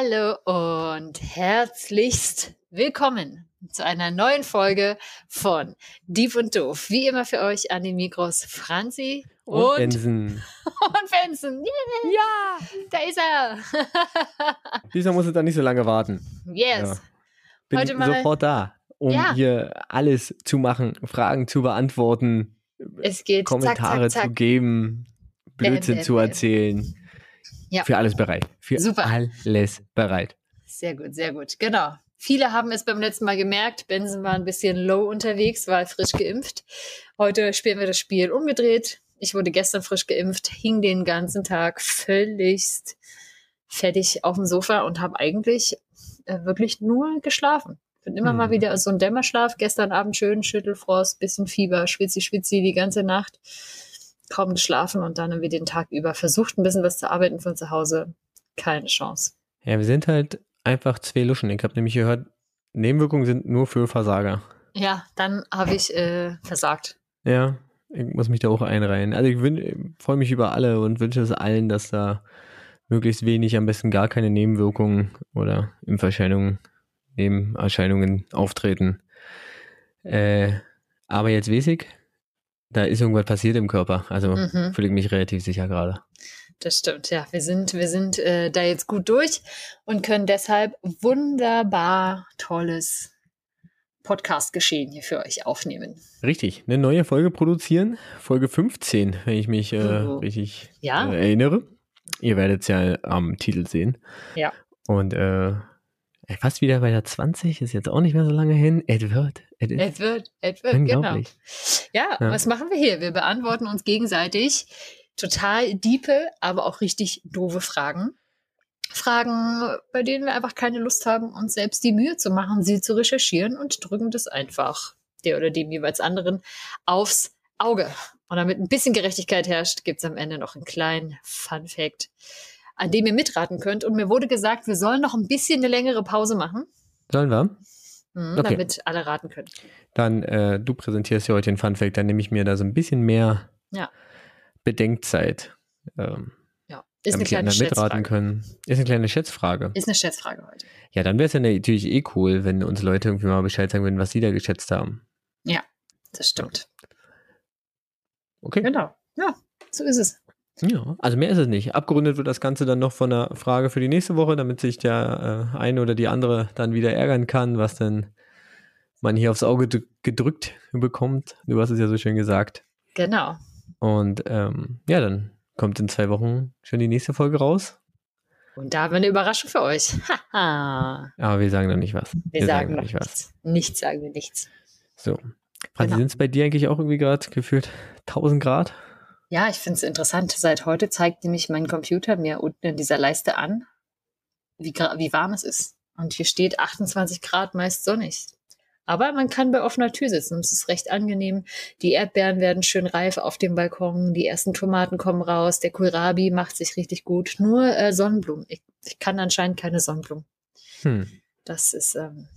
Hallo und herzlichst willkommen zu einer neuen Folge von Dieb und Doof. Wie immer für euch an den Mikros Franzi und, und Benson. Und Benson. Yeah. Ja, da ist er. Dieser muss jetzt dann nicht so lange warten. Yes. Ja. Bin Heute mal, sofort da, um ja. hier alles zu machen, Fragen zu beantworten, Kommentare zack, zack, zack. zu geben, Blödsinn bam, bam, zu erzählen. Ja. Für alles bereit. Für Super. alles bereit. Sehr gut, sehr gut. Genau. Viele haben es beim letzten Mal gemerkt. Benson war ein bisschen low unterwegs, war frisch geimpft. Heute spielen wir das Spiel umgedreht. Ich wurde gestern frisch geimpft, hing den ganzen Tag völligst fertig auf dem Sofa und habe eigentlich äh, wirklich nur geschlafen. Bin immer hm. mal wieder so ein Dämmerschlaf. Gestern Abend schön Schüttelfrost, bisschen Fieber, schwitzi, schwitzi die ganze Nacht kaum geschlafen und dann irgendwie den Tag über versucht, ein bisschen was zu arbeiten von zu Hause. Keine Chance. Ja, wir sind halt einfach zwei Luschen. Ich habe nämlich gehört, Nebenwirkungen sind nur für Versager. Ja, dann habe ich äh, versagt. Ja, ich muss mich da auch einreihen. Also ich freue mich über alle und wünsche es allen, dass da möglichst wenig, am besten gar keine Nebenwirkungen oder Impferscheinungen, Nebenerscheinungen auftreten. Äh, aber jetzt weiß ich, da ist irgendwas passiert im Körper. Also mhm. fühle ich mich relativ sicher gerade. Das stimmt, ja. Wir sind, wir sind äh, da jetzt gut durch und können deshalb wunderbar tolles Podcast-Geschehen hier für euch aufnehmen. Richtig, eine neue Folge produzieren, Folge 15, wenn ich mich äh, oh. richtig ja. äh, erinnere. Ihr werdet es ja am Titel sehen. Ja. Und äh, fast wieder bei der 20, ist jetzt auch nicht mehr so lange hin. Wird, es wird, genau. Ja, ja, was machen wir hier? Wir beantworten uns gegenseitig total diepe, aber auch richtig doofe Fragen. Fragen, bei denen wir einfach keine Lust haben, uns selbst die Mühe zu machen, sie zu recherchieren und drücken das einfach der oder dem jeweils anderen aufs Auge. Und damit ein bisschen Gerechtigkeit herrscht, gibt es am Ende noch einen kleinen Fun Fact an dem ihr mitraten könnt. Und mir wurde gesagt, wir sollen noch ein bisschen eine längere Pause machen. Sollen wir? Mhm, okay. Damit alle raten können. Dann, äh, du präsentierst ja heute den Funfact, dann nehme ich mir da so ein bisschen mehr ja. Bedenkzeit. Ähm, ja, ist eine kleine mitraten können. Ist eine kleine Schätzfrage. Ist eine Schätzfrage heute. Ja, dann wäre es ja natürlich eh cool, wenn uns Leute irgendwie mal Bescheid sagen würden, was sie da geschätzt haben. Ja, das stimmt. Okay. Genau. Ja, so ist es. Ja, also mehr ist es nicht. Abgerundet wird das Ganze dann noch von einer Frage für die nächste Woche, damit sich der äh, eine oder die andere dann wieder ärgern kann, was denn man hier aufs Auge gedrückt bekommt. Du hast es ja so schön gesagt. Genau. Und ähm, ja, dann kommt in zwei Wochen schon die nächste Folge raus. Und da haben wir eine Überraschung für euch. Aber wir sagen noch nicht was. Wir, wir sagen, sagen noch nicht was. Nichts sagen wir nichts. So. Franzi, genau. sind es bei dir eigentlich auch irgendwie gerade gefühlt 1000 Grad? Ja, ich finde es interessant. Seit heute zeigt nämlich mein Computer mir unten in dieser Leiste an, wie, wie warm es ist. Und hier steht 28 Grad, meist sonnig. Aber man kann bei offener Tür sitzen. Es ist recht angenehm. Die Erdbeeren werden schön reif auf dem Balkon. Die ersten Tomaten kommen raus. Der Kohlrabi macht sich richtig gut. Nur äh, Sonnenblumen. Ich, ich, kann anscheinend keine Sonnenblumen. Hm. Das ist. Ähm,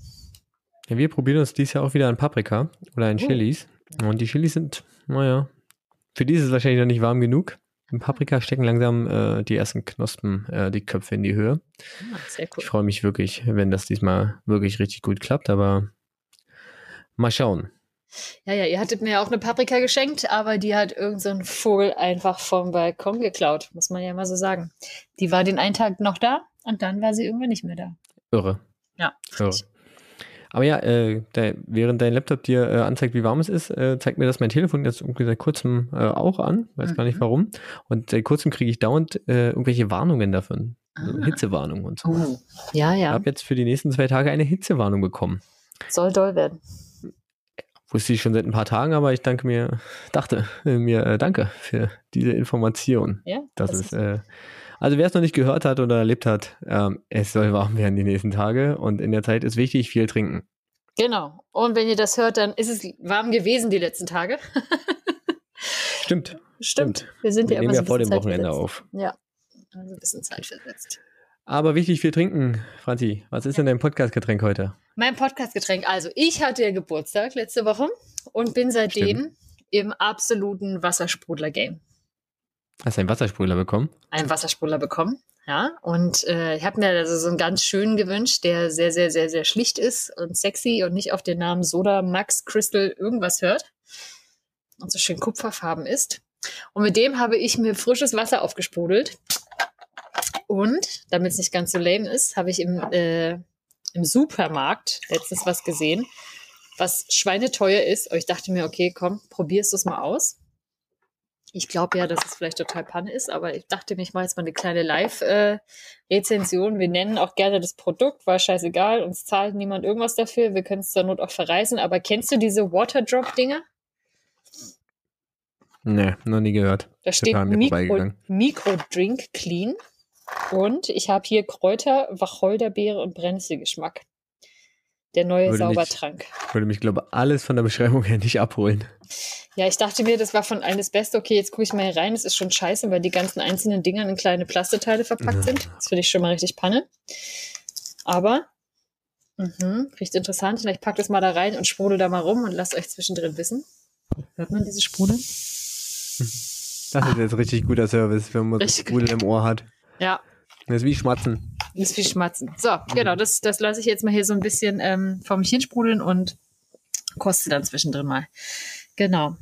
ja, wir probieren uns dieses Jahr auch wieder an Paprika oder an uh. Chilis. Und die Chilis sind, naja, für die ist es wahrscheinlich noch nicht warm genug. Im Paprika stecken langsam äh, die ersten Knospen, äh, die Köpfe in die Höhe. Ah, cool. Ich freue mich wirklich, wenn das diesmal wirklich richtig gut klappt, aber mal schauen. Ja, ja, ihr hattet mir ja auch eine Paprika geschenkt, aber die hat irgendein so Vogel einfach vom Balkon geklaut, muss man ja mal so sagen. Die war den einen Tag noch da und dann war sie irgendwann nicht mehr da. Irre. Ja. Irre. Aber ja, äh, da, während dein Laptop dir äh, anzeigt, wie warm es ist, äh, zeigt mir das mein Telefon jetzt irgendwie seit kurzem äh, auch an. Weiß mhm. gar nicht mhm. warum. Und seit kurzem kriege ich dauernd äh, irgendwelche Warnungen davon. Also ah. Hitzewarnungen und so. Oh. Ja, ja. Ich habe jetzt für die nächsten zwei Tage eine Hitzewarnung bekommen. Soll doll werden. Wusste ich schon seit ein paar Tagen, aber ich danke mir, dachte äh, mir, äh, danke für diese Information. Ja. Das, das ist, äh, also wer es noch nicht gehört hat oder erlebt hat, ähm, es soll warm werden die nächsten Tage und in der Zeit ist wichtig, viel trinken. Genau. Und wenn ihr das hört, dann ist es warm gewesen die letzten Tage. Stimmt. Stimmt. Wir sind Wir ja immer so ja vor dem Wochenende auf. Ja. Also ein bisschen Zeit versetzt. Aber wichtig viel trinken, Franzi. Was ist denn dein Podcastgetränk heute? Mein Podcastgetränk. Also, ich hatte ja Geburtstag letzte Woche und bin seitdem Stimmt. im absoluten Wassersprudler-Game. Hast du einen Wassersprudler bekommen? Einen Wassersprudler bekommen, ja. Und äh, ich habe mir also so einen ganz schönen gewünscht, der sehr, sehr, sehr, sehr schlicht ist und sexy und nicht auf den Namen Soda Max Crystal irgendwas hört und so schön kupferfarben ist. Und mit dem habe ich mir frisches Wasser aufgesprudelt. Und, damit es nicht ganz so lame ist, habe ich im, äh, im Supermarkt letztens was gesehen, was schweineteuer ist. Aber ich dachte mir, okay, komm, probierst du es mal aus. Ich glaube ja, dass es vielleicht total Panne ist, aber ich dachte mir, ich mache jetzt mal eine kleine Live-Rezension. Wir nennen auch gerne das Produkt, war scheißegal, uns zahlt niemand irgendwas dafür. Wir können es zur Not auch verreißen. Aber kennst du diese Waterdrop-Dinger? Nee, noch nie gehört. Da steht Mikro, Mikrodrink Clean. Und ich habe hier Kräuter, Wacholderbeere und Brennnesselgeschmack. Der neue würde Saubertrank. Mich, würde mich, glaube ich, alles von der Beschreibung her nicht abholen. Ja, ich dachte mir, das war von allen das Beste. Okay, jetzt gucke ich mal hier rein. Das ist schon scheiße, weil die ganzen einzelnen Dinger in kleine Plasteteile verpackt ja. sind. Das finde ich schon mal richtig Panne. Aber, mh, riecht interessant. Vielleicht packt es mal da rein und sprudel da mal rum und lasst euch zwischendrin wissen. Hört man diese Sprudel? Das ist jetzt richtig guter Service, wenn man richtig Sprudel im Ohr hat. Ja. Das ist wie Schmatzen. Das ist wie Schmatzen. So, genau, das, das lasse ich jetzt mal hier so ein bisschen ähm, vor mich hinsprudeln und koste dann zwischendrin mal. Genau.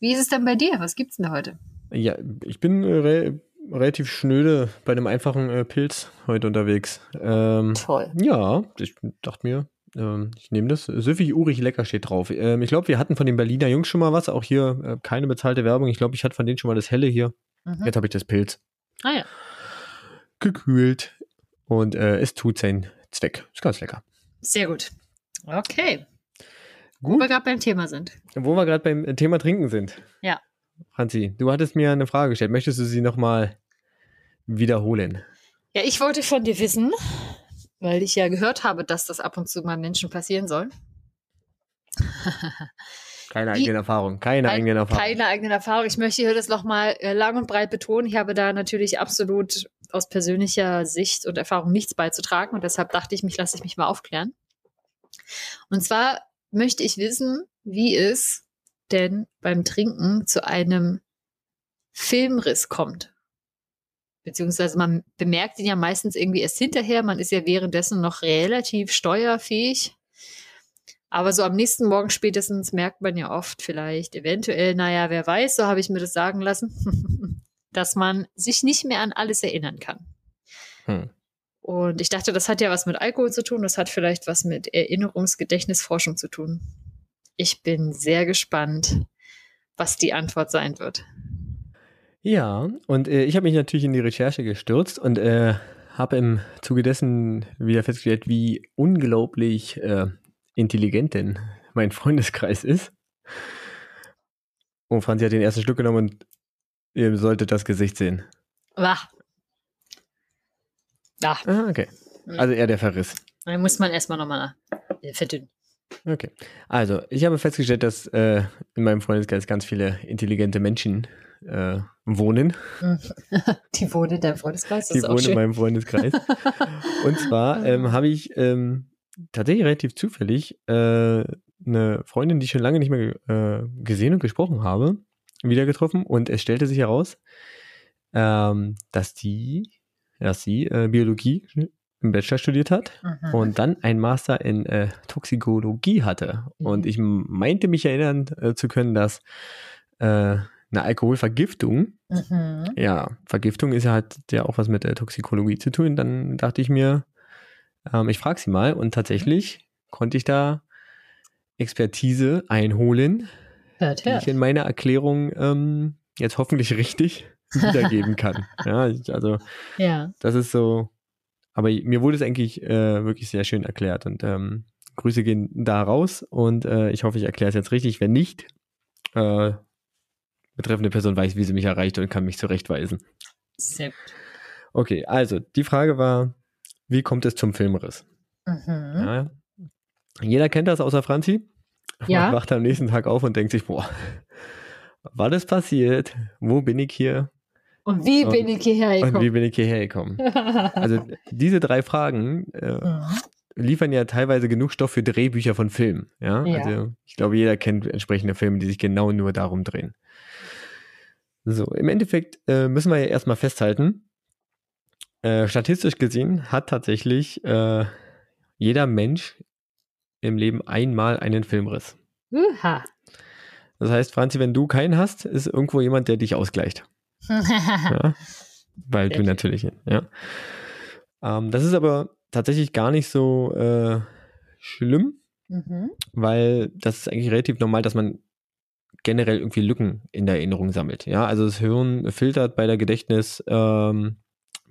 Wie ist es denn bei dir? Was gibt's denn da heute? Ja, ich bin äh, re relativ schnöde bei einem einfachen äh, Pilz heute unterwegs. Ähm, Toll. Ja, ich dachte mir, ähm, ich nehme das. Süffig, urig, lecker steht drauf. Ähm, ich glaube, wir hatten von den Berliner Jungs schon mal was. Auch hier äh, keine bezahlte Werbung. Ich glaube, ich hatte von denen schon mal das Helle hier. Mhm. Jetzt habe ich das Pilz. Ah ja. Gekühlt. Und äh, es tut seinen Zweck. Ist ganz lecker. Sehr gut. Okay. Gut. Wo wir gerade beim Thema sind. Wo wir gerade beim Thema Trinken sind. Ja. Franzi, du hattest mir eine Frage gestellt. Möchtest du sie nochmal wiederholen? Ja, ich wollte von dir wissen, weil ich ja gehört habe, dass das ab und zu mal Menschen passieren soll. Keine eigene Erfahrung, keine eigene Erfahrung. Keine eigene Erfahrung. Ich möchte hier das nochmal äh, lang und breit betonen. Ich habe da natürlich absolut aus persönlicher Sicht und Erfahrung nichts beizutragen und deshalb dachte ich, mich lasse ich mich mal aufklären. Und zwar möchte ich wissen, wie es denn beim Trinken zu einem Filmriss kommt. Beziehungsweise man bemerkt ihn ja meistens irgendwie erst hinterher. Man ist ja währenddessen noch relativ steuerfähig. Aber so am nächsten Morgen spätestens merkt man ja oft vielleicht, eventuell, naja, wer weiß, so habe ich mir das sagen lassen, dass man sich nicht mehr an alles erinnern kann. Hm. Und ich dachte, das hat ja was mit Alkohol zu tun, das hat vielleicht was mit Erinnerungsgedächtnisforschung zu tun. Ich bin sehr gespannt, was die Antwort sein wird. Ja, und äh, ich habe mich natürlich in die Recherche gestürzt und äh, habe im Zuge dessen wieder festgestellt, wie unglaublich äh, intelligent denn mein Freundeskreis ist. Und Franzi hat den ersten Stück genommen und ihr solltet das Gesicht sehen. Wach. Ah. ah, okay. Also eher der Verriss. Dann muss man erstmal nochmal verdünnen. Okay. Also, ich habe festgestellt, dass äh, in meinem Freundeskreis ganz viele intelligente Menschen äh, wohnen. Die wohnen in deinem Freundeskreis? Das Die wohnen in meinem Freundeskreis. Und zwar ähm, habe ich ähm, tatsächlich relativ zufällig äh, eine Freundin, die ich schon lange nicht mehr äh, gesehen und gesprochen habe, wieder getroffen. Und es stellte sich heraus, ähm, dass die, dass sie äh, Biologie im Bachelor studiert hat mhm. und dann ein Master in äh, Toxikologie hatte. Mhm. Und ich meinte mich erinnern äh, zu können, dass äh, eine Alkoholvergiftung, mhm. ja, Vergiftung ist ja halt ja auch was mit der Toxikologie zu tun. Dann dachte ich mir, ähm, ich frage sie mal und tatsächlich konnte ich da Expertise einholen, hört, hört. die ich in meiner Erklärung ähm, jetzt hoffentlich richtig wiedergeben kann. ja, also ja. das ist so, aber mir wurde es eigentlich äh, wirklich sehr schön erklärt und ähm, Grüße gehen da raus und äh, ich hoffe, ich erkläre es jetzt richtig. Wenn nicht, äh, betreffende Person weiß, wie sie mich erreicht und kann mich zurechtweisen. Sehr gut. Okay, also die Frage war, wie kommt es zum Filmriss? Mhm. Ja, jeder kennt das außer Franzi. Ja. Man wacht am nächsten Tag auf und denkt sich, boah, was ist passiert? Wo bin ich hier? Und wie und, bin ich hierher gekommen? Und wie bin ich hierher gekommen? also diese drei Fragen äh, mhm. liefern ja teilweise genug Stoff für Drehbücher von Filmen. Ja? ja? Also ich glaube, jeder kennt entsprechende Filme, die sich genau nur darum drehen. So, im Endeffekt äh, müssen wir ja erstmal festhalten, äh, statistisch gesehen hat tatsächlich äh, jeder Mensch im Leben einmal einen Filmriss. Uha. Das heißt, Franzi, wenn du keinen hast, ist irgendwo jemand, der dich ausgleicht. ja? Weil du natürlich, ja. Ähm, das ist aber tatsächlich gar nicht so äh, schlimm, mhm. weil das ist eigentlich relativ normal, dass man generell irgendwie Lücken in der Erinnerung sammelt. Ja, also das Hirn filtert bei der Gedächtnis, ähm,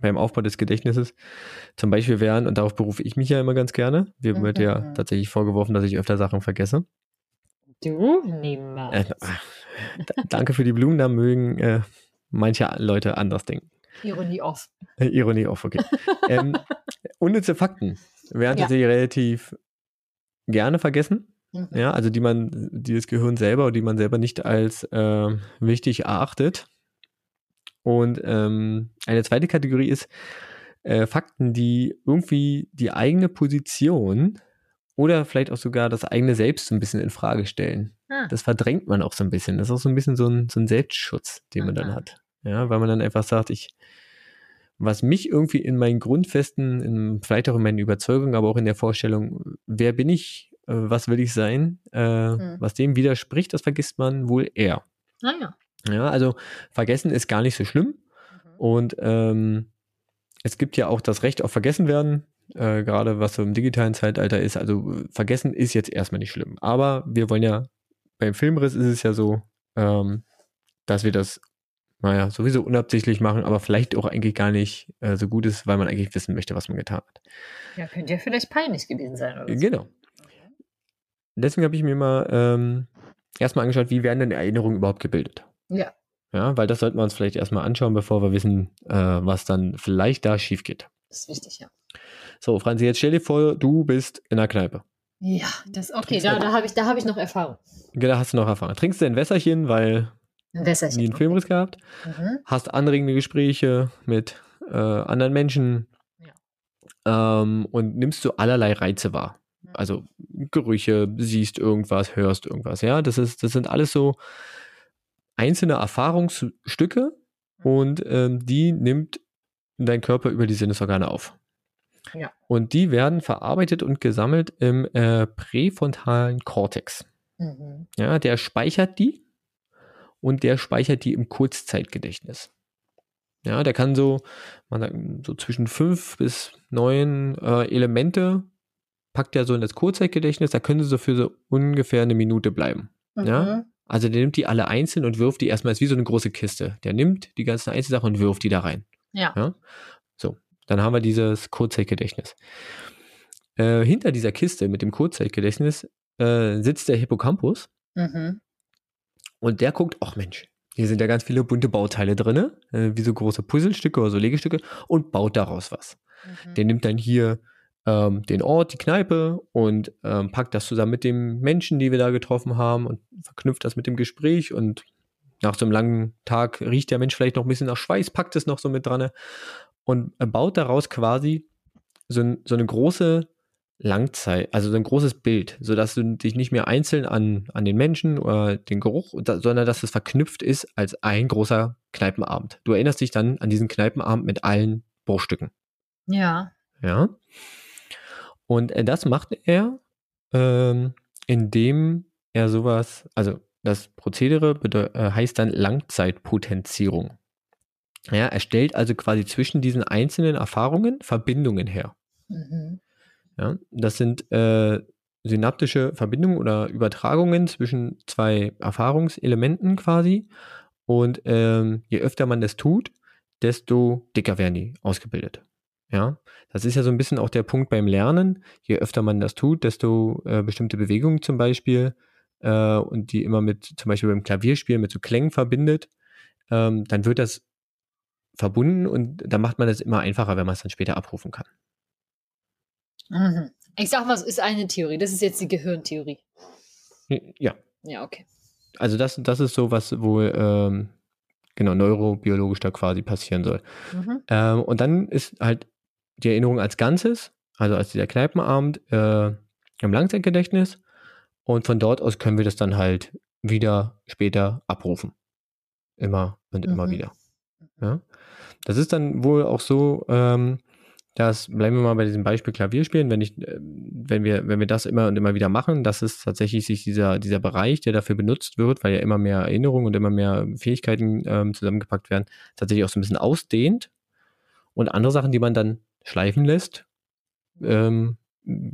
beim Aufbau des Gedächtnisses. Zum Beispiel wären, und darauf berufe ich mich ja immer ganz gerne, mir Mhm. wird ja tatsächlich vorgeworfen, dass ich öfter Sachen vergesse. Du niemals. Äh, danke für die Blumen, da mögen äh, manche Leute anders denken. Ironie off. Äh, Ironie auf, okay. ähm, unnütze Fakten werden Ja. tatsächlich relativ gerne vergessen. Mhm. Ja, also die man, die das Gehirn selber oder die man selber nicht als äh, wichtig erachtet. Und ähm, eine zweite Kategorie ist äh, Fakten, die irgendwie die eigene Position oder vielleicht auch sogar das eigene Selbst so ein bisschen in Frage stellen. Ah. Das verdrängt man auch so ein bisschen. Das ist auch so ein bisschen so ein, so ein Selbstschutz, den man dann Aha. hat. Ja, weil man dann einfach sagt, ich, was mich irgendwie in meinen Grundfesten, in, vielleicht auch in meinen Überzeugungen, aber auch in der Vorstellung, wer bin ich, äh, was will ich sein, äh, Hm. was dem widerspricht, das vergisst man wohl eher. Naja. Ja, also vergessen ist gar nicht so schlimm. Und ähm, es gibt ja auch das Recht auf Vergessenwerden, äh, gerade was so im digitalen Zeitalter ist. Also vergessen ist jetzt erstmal nicht schlimm. Aber wir wollen ja, beim Filmriss ist es ja so, ähm, dass wir das, naja, sowieso unabsichtlich machen, aber vielleicht auch eigentlich gar nicht äh, so gut ist, weil man eigentlich wissen möchte, was man getan hat. Ja, könnte ja vielleicht peinlich gewesen sein. Oder so. Genau. Deswegen habe ich mir mal ähm, erstmal angeschaut, wie werden denn Erinnerungen überhaupt gebildet. Ja. Ja, weil das sollten wir uns vielleicht erstmal anschauen, bevor wir wissen, äh, was dann vielleicht da schief geht. Das ist wichtig, ja. So, Franzi, jetzt stell dir vor, du bist in einer Kneipe. Ja, das okay. Trinkst Da, du- da habe ich, da hab ich noch Erfahrung. Da hast du noch Erfahrung. Trinkst du ein Wässerchen, weil Ein Wässerchen. nie einen Filmriss gehabt, Mhm. hast anregende Gespräche mit äh, anderen Menschen ähm, und nimmst du allerlei Reize wahr. Also Gerüche, siehst irgendwas, hörst irgendwas. Ja, das ist, das sind alles so einzelne Erfahrungsstücke und ähm, die nimmt dein Körper über die Sinnesorgane auf. Ja. Und die werden verarbeitet und gesammelt im äh, präfrontalen Kortex. Mhm. Ja, der speichert die und der speichert die im Kurzzeitgedächtnis. Ja, der kann so, man sagt, so zwischen fünf bis neun äh, Elemente packt er so in das Kurzzeitgedächtnis, da können sie so für so ungefähr eine Minute bleiben. Ja? Also der nimmt die alle einzeln und wirft die erstmal, ist wie so eine große Kiste. Der nimmt die ganzen Einzelsachen und wirft die da rein. Ja. Ja? So, dann haben wir dieses Kurzzeitgedächtnis. Äh, hinter dieser Kiste mit dem Kurzzeitgedächtnis äh, sitzt der Hippocampus Mhm. und der guckt, ach Mensch, hier sind ja ganz viele bunte Bauteile drin, äh, wie so große Puzzlestücke oder so Legestücke und baut daraus was. Mhm. Der nimmt dann hier ähm, den Ort, die Kneipe und ähm, packt das zusammen mit den Menschen, die wir da getroffen haben und verknüpft das mit dem Gespräch und nach so einem langen Tag riecht der Mensch vielleicht noch ein bisschen nach Schweiß, packt es noch so mit dran und äh, baut daraus quasi so, ein, so eine große Langzeit, also so ein großes Bild, sodass du dich nicht mehr einzeln an, an den Menschen oder den Geruch, sondern dass es verknüpft ist als ein großer Kneipenabend. Du erinnerst dich dann an diesen Kneipenabend mit allen Bruchstücken. Ja. Ja. Und äh, das macht er, ähm, indem er sowas, also das Prozedere äh, heißt dann Langzeitpotenzierung. Ja, er stellt also quasi zwischen diesen einzelnen Erfahrungen Verbindungen her. Mhm. Ja, das sind äh, synaptische Verbindungen oder Übertragungen zwischen zwei Erfahrungselementen quasi. Und ähm, je öfter man das tut, desto dicker werden die ausgebildet. Ja, das ist ja so ein bisschen auch der Punkt beim Lernen. Je öfter man das tut, desto äh, bestimmte Bewegungen zum Beispiel äh, und die immer mit, zum Beispiel beim Klavierspielen mit so Klängen verbindet, ähm, dann wird das verbunden und dann macht man das immer einfacher, wenn man es dann später abrufen kann. Mhm. Ich sag mal, es ist eine Theorie. Das ist jetzt die Gehirntheorie. Ja, Ja, okay. Also das, das ist so, was wohl ähm, genau neurobiologisch da quasi passieren soll. Mhm. Ähm, und dann ist halt die Erinnerung als Ganzes, also als dieser Kneipenabend äh, im Langzeitgedächtnis. Und von dort aus können wir das dann halt wieder später abrufen. immer und immer Mhm. wieder. Ja? Das ist dann wohl auch so, ähm, dass, bleiben wir mal bei diesem Beispiel Klavierspielen, wenn ich, äh, wenn wir, wenn wir das immer und immer wieder machen, dass es tatsächlich sich dieser, dieser Bereich, der dafür benutzt wird, weil ja immer mehr Erinnerungen und immer mehr Fähigkeiten ähm, zusammengepackt werden, tatsächlich auch so ein bisschen ausdehnt und andere Sachen, die man dann schleifen lässt, ähm,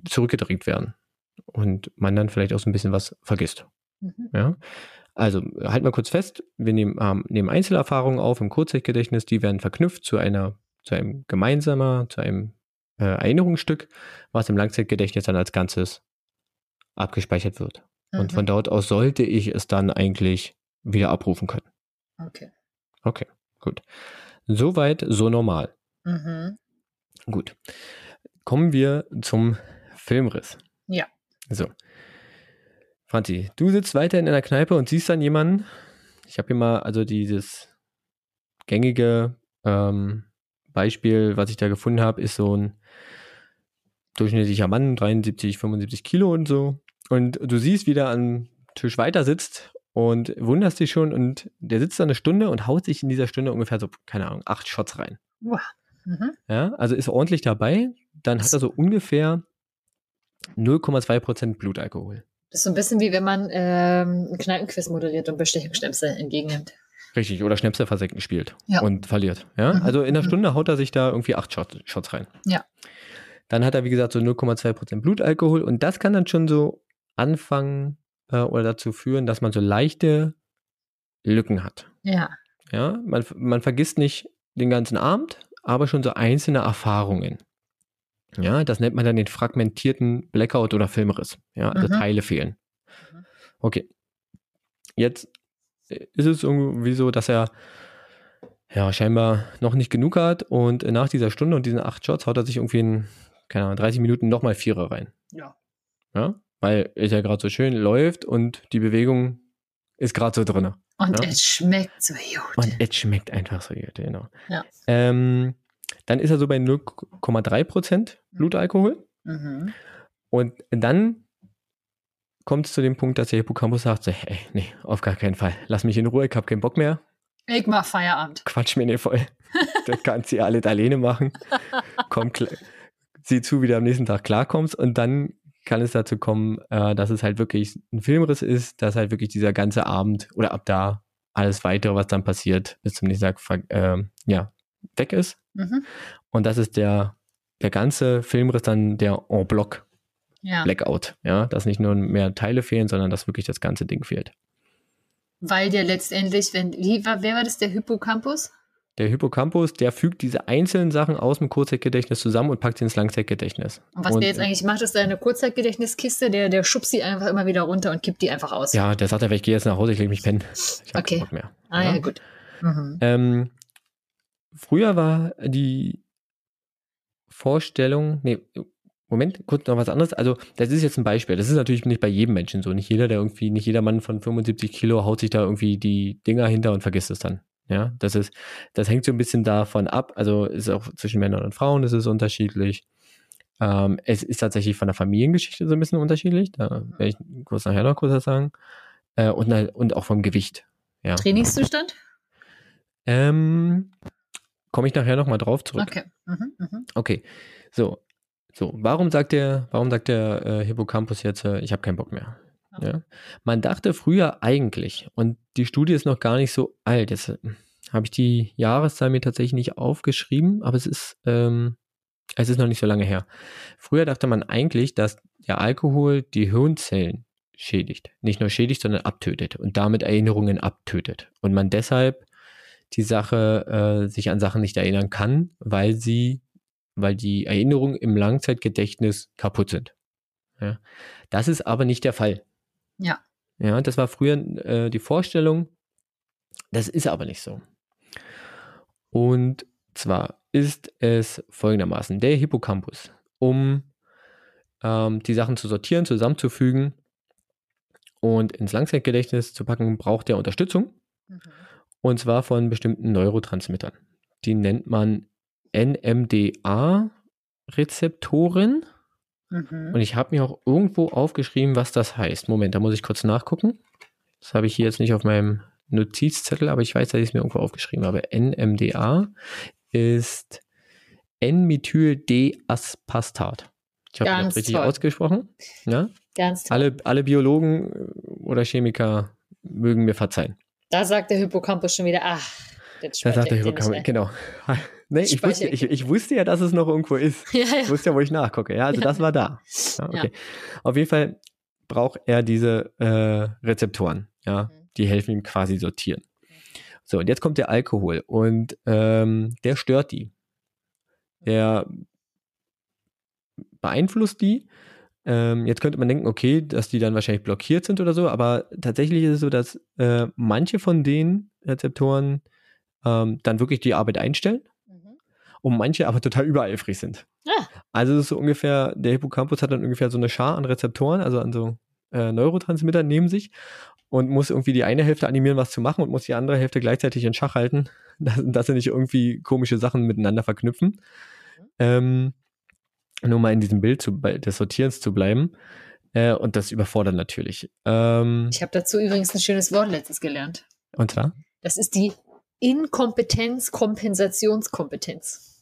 zurückgedreht werden und man dann vielleicht auch so ein bisschen was vergisst. Mhm. Ja? Also halt mal kurz fest, wir nehmen, ähm, nehmen Einzelerfahrungen auf im Kurzzeitgedächtnis, die werden verknüpft zu einer, zu einem gemeinsamer, zu einem äh, Erinnerungsstück, was im Langzeitgedächtnis dann als Ganzes abgespeichert wird. Und Mhm. von dort aus sollte ich es dann eigentlich wieder abrufen können. Okay. Okay, gut. Soweit, so normal. Mhm. Gut. Kommen wir zum Filmriss. Ja. So. Franzi, du sitzt weiterhin in der Kneipe und siehst dann jemanden. Ich habe hier mal also dieses gängige ähm, Beispiel, was ich da gefunden habe, ist so ein durchschnittlicher Mann, 73, 75 Kilo und so. Und du siehst, wie der am Tisch weiter sitzt und wunderst dich schon und der sitzt da eine Stunde und haut sich in dieser Stunde ungefähr so, keine Ahnung, acht Shots rein. Wow. Mhm. Ja, also ist ordentlich dabei. Dann hat er so ungefähr 0,2% Blutalkohol. Das ist so ein bisschen wie wenn man ähm, einen Kneipenquiz moderiert und Bestechungsschnäpse entgegennimmt. Richtig, oder Schnäpse versenken spielt Ja. und verliert. Ja, Mhm. also in einer Mhm. Stunde haut er sich da irgendwie acht Shots, Shots rein. Ja. Dann hat er, wie gesagt, so 0,2% Blutalkohol und das kann dann schon so anfangen äh, oder dazu führen, dass man so leichte Lücken hat. Ja. Ja, man, man vergisst nicht den ganzen Abend, aber schon so einzelne Erfahrungen. Ja, das nennt man dann den fragmentierten Blackout oder Filmriss. Ja, also Mhm. Teile fehlen. Mhm. Okay. Jetzt äh, ist es irgendwie so, dass er ja scheinbar noch nicht genug hat und nach dieser Stunde und diesen acht Shots haut er sich irgendwie in, keine Ahnung, 30 Minuten nochmal Vierer rein. Ja. Ja, weil es ja gerade so schön läuft und die Bewegung ist gerade so drinne. Und Ja. es schmeckt so gut. Und es schmeckt einfach so gut, genau. Ja. Ähm, dann ist er so bei 0,3% Blutalkohol. Mhm. Und dann kommt es zu dem Punkt, dass der Hippocampus sagt, so, hey, nee, auf gar keinen Fall. Lass mich in Ruhe, ich hab keinen Bock mehr. Ich mach Feierabend. Quatsch mir nicht voll. das kannst du ja alle alleine machen. Komm, sieh zu, wie du am nächsten Tag klarkommst. Und dann kann es dazu kommen, äh, dass es halt wirklich ein Filmriss ist, dass halt wirklich dieser ganze Abend oder ab da alles weitere, was dann passiert, bis zum nächsten Tag ähm, ja, weg ist. Mhm. Und das ist der, der ganze Filmriss dann der en bloc Ja. Blackout. Ja, dass nicht nur mehr Teile fehlen, sondern dass wirklich das ganze Ding fehlt. Weil der letztendlich, wenn, wie war, wer war das, der Hippocampus? Der Hippocampus, der fügt diese einzelnen Sachen aus dem Kurzzeitgedächtnis zusammen und packt sie ins Langzeitgedächtnis. Und was der jetzt eigentlich macht, ist eine Kurzzeitgedächtniskiste, der, der schubst sie einfach immer wieder runter und kippt die einfach aus. Ja, der sagt einfach, ich gehe jetzt nach Hause, ich lege mich pennen. Ich Okay. Bock mehr. Ah ja, Ja. gut. Mhm. Ähm, früher war die Vorstellung, nee, Moment, kurz noch was anderes. Also, das ist jetzt ein Beispiel. Das ist natürlich nicht bei jedem Menschen so. Nicht jeder, der irgendwie, nicht jeder Mann von 75 Kilo haut sich da irgendwie die Dinger hinter und vergisst es dann. Ja, das ist, das hängt so ein bisschen davon ab. Also, ist auch zwischen Männern und Frauen ist es unterschiedlich. Ähm, es ist tatsächlich von der Familiengeschichte so ein bisschen unterschiedlich. Da werde ich kurz nachher noch kurz was sagen. Äh, und, und auch vom Gewicht. Ja. Trainingszustand? Ähm, Komme ich nachher nochmal drauf zurück. Okay. Mhm, mhm. Okay, so, so, warum sagt der, warum sagt der äh, Hippocampus jetzt, äh, ich habe keinen Bock mehr? Ja. Man dachte früher eigentlich, und die Studie ist noch gar nicht so alt, jetzt äh, habe ich die Jahreszahl mir tatsächlich nicht aufgeschrieben, aber es ist, ähm, es ist noch nicht so lange her. Früher dachte man eigentlich, dass der Alkohol die Hirnzellen schädigt. Nicht nur schädigt, sondern abtötet und damit Erinnerungen abtötet. Und man deshalb die Sache äh, sich an Sachen nicht erinnern kann, weil sie, weil die Erinnerungen im Langzeitgedächtnis kaputt sind. Ja. Das ist aber nicht der Fall. Ja. Ja, das war früher äh, die Vorstellung. Das ist aber nicht so. Und zwar ist es folgendermaßen: Der Hippocampus, um ähm, die Sachen zu sortieren, zusammenzufügen und ins Langzeitgedächtnis zu packen, braucht er Unterstützung. Mhm. Und zwar von bestimmten Neurotransmittern. Die nennt man NMDA-Rezeptoren. Mhm. Und ich habe mir auch irgendwo aufgeschrieben, was das heißt. Moment, da muss ich kurz nachgucken. Das habe ich hier jetzt nicht auf meinem Notizzettel, aber ich weiß, dass ich es mir irgendwo aufgeschrieben habe. NMDA ist N-Methyl-D-Aspastat. Ich habe das richtig toll. ausgesprochen. Ja? Ganz toll. Alle, alle Biologen oder Chemiker mögen mir verzeihen. Da sagt der Hippocampus schon wieder, ach, das Da sagt der Hippocampus, genau. Nee, ich wusste, ich, ich, wusste ja, dass es noch irgendwo ist. Ja, ja. Ich wusste ja, wo ich nachgucke. Ja, also ja. das war da. Okay. Auf jeden Fall braucht er diese äh, Rezeptoren. Ja, mhm. die helfen ihm quasi sortieren. So, und jetzt kommt der Alkohol und ähm, der stört die. Der beeinflusst die. Ähm, jetzt könnte man denken, okay, dass die dann wahrscheinlich blockiert sind oder so, aber tatsächlich ist es so, dass äh, manche von den Rezeptoren ähm, dann wirklich die Arbeit einstellen mhm. Und manche aber total übereifrig sind. Ah. Also es ist so ungefähr, der Hippocampus hat dann ungefähr so eine Schar an Rezeptoren, also an so äh, Neurotransmittern neben sich und muss irgendwie die eine Hälfte animieren, was zu machen und muss die andere Hälfte gleichzeitig in Schach halten, dass, dass sie nicht irgendwie komische Sachen miteinander verknüpfen. Ähm, nur mal in diesem Bild zu, des Sortierens zu bleiben. Äh, und das überfordert natürlich. Ähm, ich habe dazu übrigens ein schönes Wort letztes gelernt. Und zwar? Das ist die Inkompetenz, Kompensationskompetenz.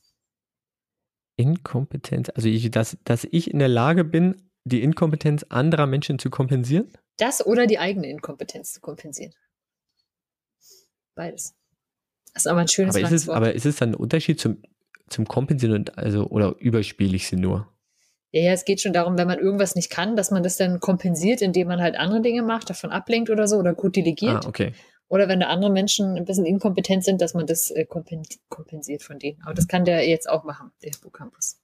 Inkompetenz, also ich, dass, dass ich in der Lage bin, die Inkompetenz anderer Menschen zu kompensieren? Das oder die eigene Inkompetenz zu kompensieren. Beides. Das ist aber ein schönes aber ist es, Wort. Aber ist es dann ein Unterschied zum, zum Kompensieren und also oder überspiele ich sie nur? Ja, ja, es geht schon darum, wenn man irgendwas nicht kann, dass man das dann kompensiert, indem man halt andere Dinge macht, davon ablenkt oder so oder gut delegiert. Ah, okay. Oder wenn da andere Menschen ein bisschen inkompetent sind, dass man das äh, kompensiert von denen. Aber das kann der jetzt auch machen, der Hippocampus.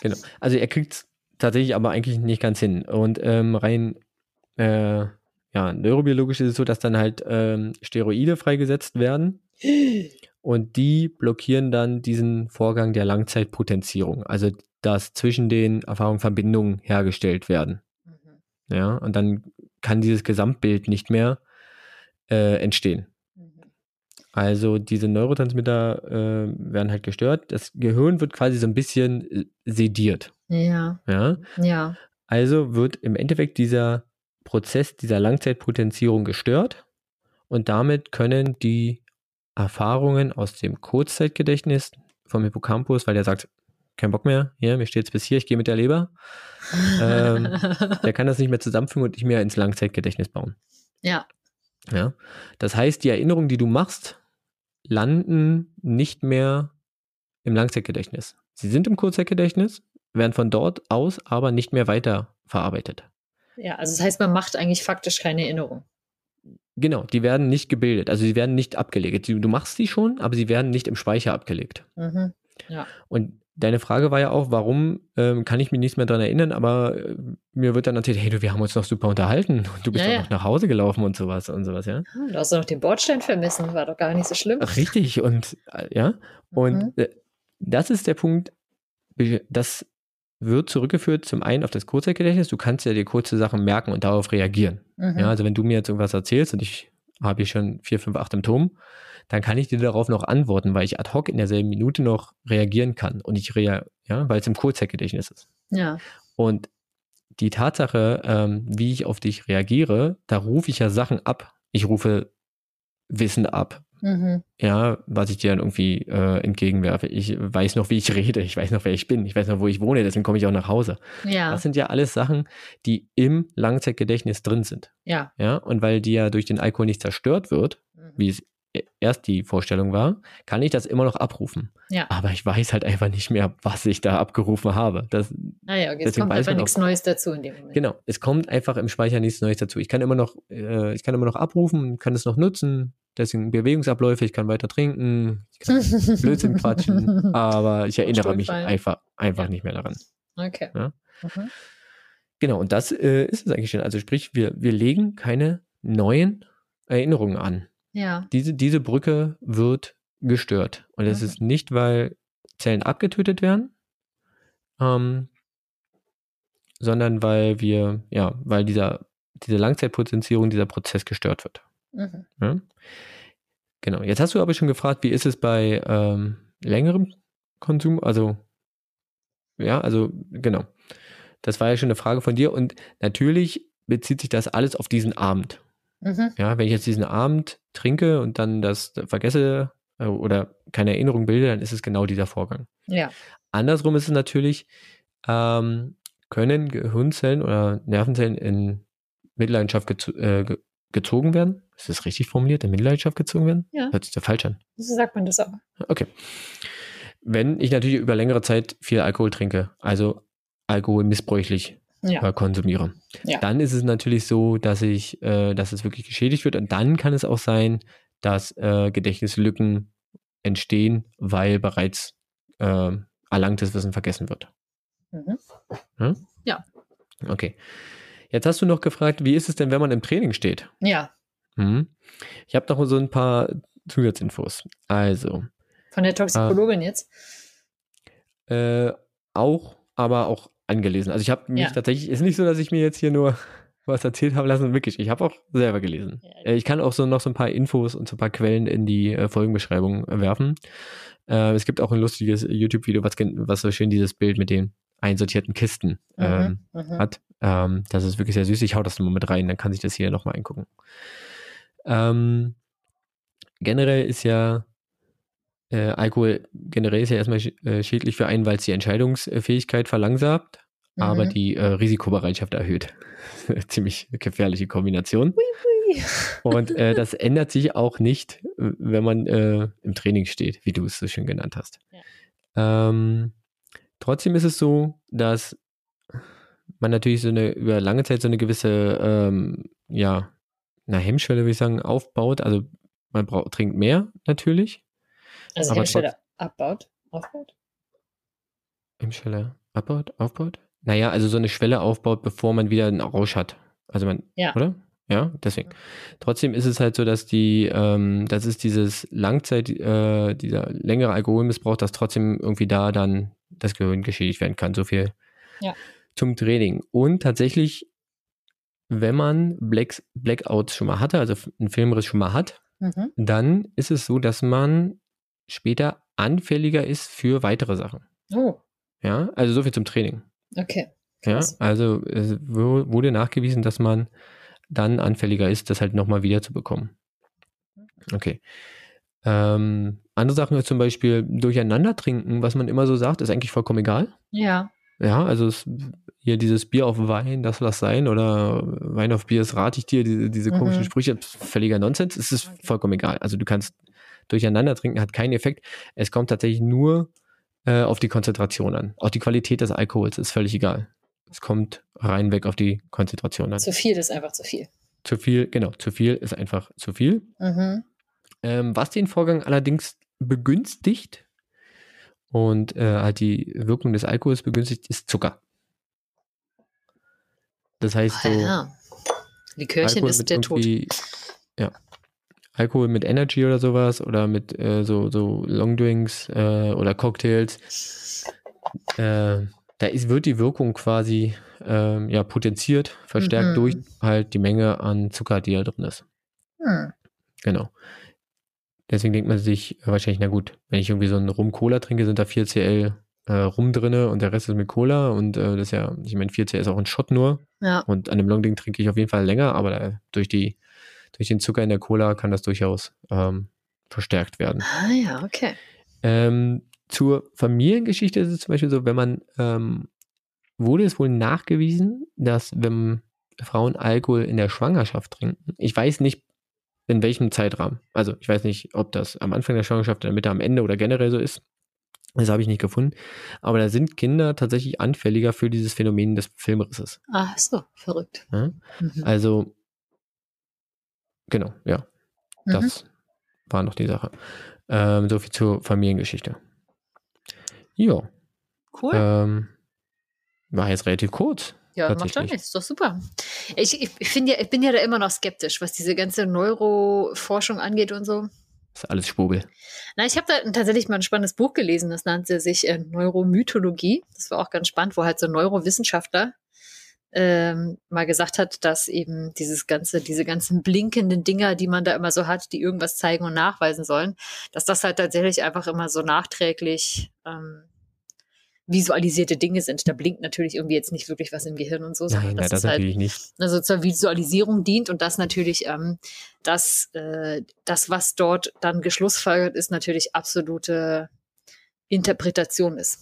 Genau. Also er kriegt es tatsächlich aber eigentlich nicht ganz hin. Und ähm, rein äh, ja, neurobiologisch ist es so, dass dann halt ähm, Steroide freigesetzt werden. Und die blockieren dann diesen Vorgang der Langzeitpotenzierung. Also dass zwischen den Erfahrungen Verbindungen hergestellt werden. Mhm. Ja, und dann kann dieses Gesamtbild nicht mehr äh, entstehen. Mhm. Also diese Neurotransmitter äh, werden halt gestört. Das Gehirn wird quasi so ein bisschen äh, sediert. Ja. Ja. Ja. Also wird im Endeffekt dieser Prozess dieser Langzeitpotenzierung gestört und damit können die Erfahrungen aus dem Kurzzeitgedächtnis vom Hippocampus, weil der sagt, kein Bock mehr, hier, mir steht es bis hier, ich gehe mit der Leber. ähm, der kann das nicht mehr zusammenfügen und nicht mehr ins Langzeitgedächtnis bauen. Ja. Ja. Das heißt, die Erinnerungen, die du machst, landen nicht mehr im Langzeitgedächtnis. Sie sind im Kurzzeitgedächtnis, werden von dort aus aber nicht mehr weiter verarbeitet. Ja, also das heißt, man macht eigentlich faktisch keine Erinnerung. Genau, die werden nicht gebildet, also sie werden nicht abgelegt. Du, machst sie schon, aber sie werden nicht im Speicher abgelegt. Mhm. Ja. Und deine Frage war ja auch, warum ähm, kann ich mich nicht mehr daran erinnern, aber äh, mir wird dann erzählt, hey du, wir haben uns noch super unterhalten und du bist ja, doch ja. noch nach Hause gelaufen und sowas und sowas, ja. Ah, du hast doch noch den Bordstein vermessen, war doch gar nicht so schlimm. Richtig, und äh, ja, und mhm. äh, das ist der Punkt, das wird zurückgeführt zum einen auf das Kurzzeitgedächtnis, du kannst ja dir kurze Sachen merken und darauf reagieren. Mhm. Ja, also wenn du mir jetzt irgendwas erzählst und ich habe hier schon vier, fünf, acht im Turm, dann kann ich dir darauf noch antworten, weil ich ad hoc in derselben Minute noch reagieren kann und ich rea ja, weil es im Kurzzeitgedächtnis ist. Ja. Und die Tatsache, ähm, wie ich auf dich reagiere, da rufe ich ja Sachen ab. Ich rufe Wissen ab. Mhm. Ja, was ich dir dann irgendwie äh, entgegenwerfe. Ich weiß noch, wie ich rede, ich weiß noch, wer ich bin, ich weiß noch, wo ich wohne, deswegen komme ich auch nach Hause. Ja. Das sind ja alles Sachen, die im Langzeitgedächtnis drin sind. Ja. Ja, und weil die ja durch den Alkohol nicht zerstört wird, mhm. wie es erst die Vorstellung war, kann ich das immer noch abrufen. Ja. Aber ich weiß halt einfach nicht mehr, was ich da abgerufen habe. Das, naja, okay, es kommt einfach nichts Neues dazu in dem Moment. Genau, es kommt einfach im Speicher nichts Neues dazu. Ich kann immer noch, äh, ich kann immer noch abrufen, kann es noch nutzen, deswegen Bewegungsabläufe, ich kann weiter trinken, ich kann Blödsinn quatschen, aber ich erinnere mich einfach, einfach ja. nicht mehr daran. Okay. Ja? Mhm. Genau, und das äh, ist es eigentlich schon. Also sprich, wir, wir legen keine neuen Erinnerungen an. Ja. Diese, diese Brücke wird gestört. Und es mhm. ist nicht, weil Zellen abgetötet werden, ähm, sondern weil wir, ja, weil dieser, diese Langzeitpotenzierung, dieser Prozess gestört wird. Mhm. Ja? Genau. Jetzt hast du aber schon gefragt, wie ist es bei ähm, längerem Konsum? Also, ja, also, genau. Das war ja schon eine Frage von dir. Und natürlich bezieht sich das alles auf diesen Abend. Mhm. Ja, wenn ich jetzt diesen Abend trinke und dann das vergesse äh, oder keine Erinnerung bilde, dann ist es genau dieser Vorgang. Ja. Andersrum ist es natürlich, ähm, können Gehirnzellen oder Nervenzellen in Mitleidenschaft gezo äh, ge gezogen werden? Ist das richtig formuliert? In Mitleidenschaft gezogen werden? Ja. Hört sich ja falsch an. So sagt man das auch. Okay. Wenn ich natürlich über längere Zeit viel Alkohol trinke, also Alkohol missbräuchlich Ja. äh, konsumiere, Ja. dann ist es natürlich so, dass ich, äh, dass es wirklich geschädigt wird und dann kann es auch sein, dass äh, Gedächtnislücken entstehen, weil bereits äh, erlangtes Wissen vergessen wird. Mhm. Okay. Jetzt hast du noch gefragt, wie ist es denn, wenn man im Training steht? Ja. Mhm. Ich habe noch so ein paar Zusatzinfos. Also, Von der Toxikologin jetzt. äh, auch, aber auch angelesen. Also ich habe mich Ja. tatsächlich, ist nicht so, dass ich mir jetzt hier nur was erzählt habe lassen, wirklich. Ich habe auch selber gelesen. Äh, ich kann auch so noch so ein paar Infos und so ein paar Quellen in die äh, Folgenbeschreibung äh, werfen. Es gibt auch ein lustiges YouTube-Video, was, was so schön dieses Bild mit den einsortierten Kisten ähm, Mhm. Mhm. hat. Ähm, das ist wirklich sehr süß. Ich hau das mal mit rein, dann kann sich das hier nochmal angucken. Ähm, generell ist ja äh, Alkohol generell ist ja erstmal sch äh, schädlich für einen, weil es die Entscheidungsfähigkeit verlangsamt, aber Mhm. die äh, Risikobereitschaft erhöht. Ziemlich gefährliche Kombination. Hui. Und äh, das ändert sich auch nicht, wenn man äh, im Training steht, wie du es so schön genannt hast. Ähm, trotzdem ist es so, dass man natürlich so eine über lange Zeit so eine gewisse ähm, ja eine Hemmschwelle würde ich sagen aufbaut. Also man braucht trinkt mehr natürlich. Also aber Hemmschwelle abbaut, aufbaut. Hemmschwelle abbaut, aufbaut. Naja, also so eine Schwelle aufbaut, bevor man wieder einen Rausch hat. Also man, Ja. oder? Ja, deswegen. Trotzdem ist es halt so, dass die, ähm, das ist dieses Langzeit, äh, dieser längere Alkoholmissbrauch, dass trotzdem irgendwie da dann das Gehirn geschädigt werden kann. So viel Ja. zum Training. Und tatsächlich, wenn man Blacks, Blackouts schon mal hatte, also einen Filmriss schon mal hat, Mhm. dann ist es so, dass man später anfälliger ist für weitere Sachen. Oh, Ja, also so viel zum Training. okay. Ja, Krass. also es wo- wurde nachgewiesen, dass man dann anfälliger ist, das halt nochmal wieder zu bekommen. Okay. Ähm, andere Sachen ist zum Beispiel durcheinander trinken, was man immer so sagt, ist eigentlich vollkommen egal. Ja. Ja, also es, hier dieses Bier auf Wein, das lass sein, oder Wein auf Bier, das rate ich dir, diese, diese Mhm. komischen Sprüche, das ist völliger Nonsens, es ist vollkommen egal. Also du kannst durcheinander trinken, hat keinen Effekt. Es kommt tatsächlich nur äh, auf die Konzentration an. Auch die Qualität des Alkohols ist völlig egal. Es kommt rein weg auf die Konzentration an. Zu viel ist einfach zu viel. Zu viel, genau, zu viel ist einfach zu viel. Mhm. Ähm, was den Vorgang allerdings begünstigt und äh, halt die Wirkung des Alkohols begünstigt, ist Zucker. Das heißt so, Ah, ja. Likörchen Alkohol ist der Tod. Ja. Alkohol mit Energy oder sowas oder mit äh, so, so Longdrinks äh, oder Cocktails. Äh, da ist, wird die Wirkung quasi ähm, ja, potenziert, verstärkt Mhm. durch halt die Menge an Zucker, die da drin ist. Hm. Genau. Deswegen denkt man sich wahrscheinlich, na gut, wenn ich irgendwie so einen Rum-Cola trinke, sind da 4 Cl äh, Rum drinne und der Rest ist mit Cola und äh, das ist ja, ich meine, 4 Cl ist auch ein Shot nur Ja. und an dem Longdrink trinke ich auf jeden Fall länger, aber da, durch die durch den Zucker in der Cola kann das durchaus ähm, verstärkt werden. Ah ja, okay. Ähm, zur Familiengeschichte ist es zum Beispiel so, wenn man, ähm, wurde es wohl nachgewiesen, dass wenn Frauen Alkohol in der Schwangerschaft trinken, ich weiß nicht, in welchem Zeitrahmen, also ich weiß nicht, ob das am Anfang der Schwangerschaft, in der Mitte, am Ende oder generell so ist, das habe ich nicht gefunden, aber da sind Kinder tatsächlich anfälliger für dieses Phänomen des Filmrisses. Ah, so, verrückt. Ja? Mhm. Also, genau, ja. Mhm. Das war noch die Sache. Ähm, so viel zur Familiengeschichte. Ja, Cool. ähm, war jetzt relativ kurz. Ja, macht doch nichts, ist doch super. Ich, ich, ich, ja, ich bin ja da immer noch skeptisch, was diese ganze Neuroforschung angeht und so. Ist alles Spobel. Na, ich habe da tatsächlich mal ein spannendes Buch gelesen, das nannte sich äh, Neuromythologie. Das war auch ganz spannend, wo halt so Neurowissenschaftler ähm, mal gesagt hat, dass eben dieses ganze, diese ganzen blinkenden Dinger, die man da immer so hat, die irgendwas zeigen und nachweisen sollen, dass das halt tatsächlich einfach immer so nachträglich ähm, visualisierte Dinge sind. Da blinkt natürlich irgendwie jetzt nicht wirklich was im Gehirn und so. Nein, das, das halt, natürlich nicht. Also zur Visualisierung dient und das natürlich, ähm, das, äh, das, was dort dann geschlussfolgert ist, natürlich absolute Interpretation ist.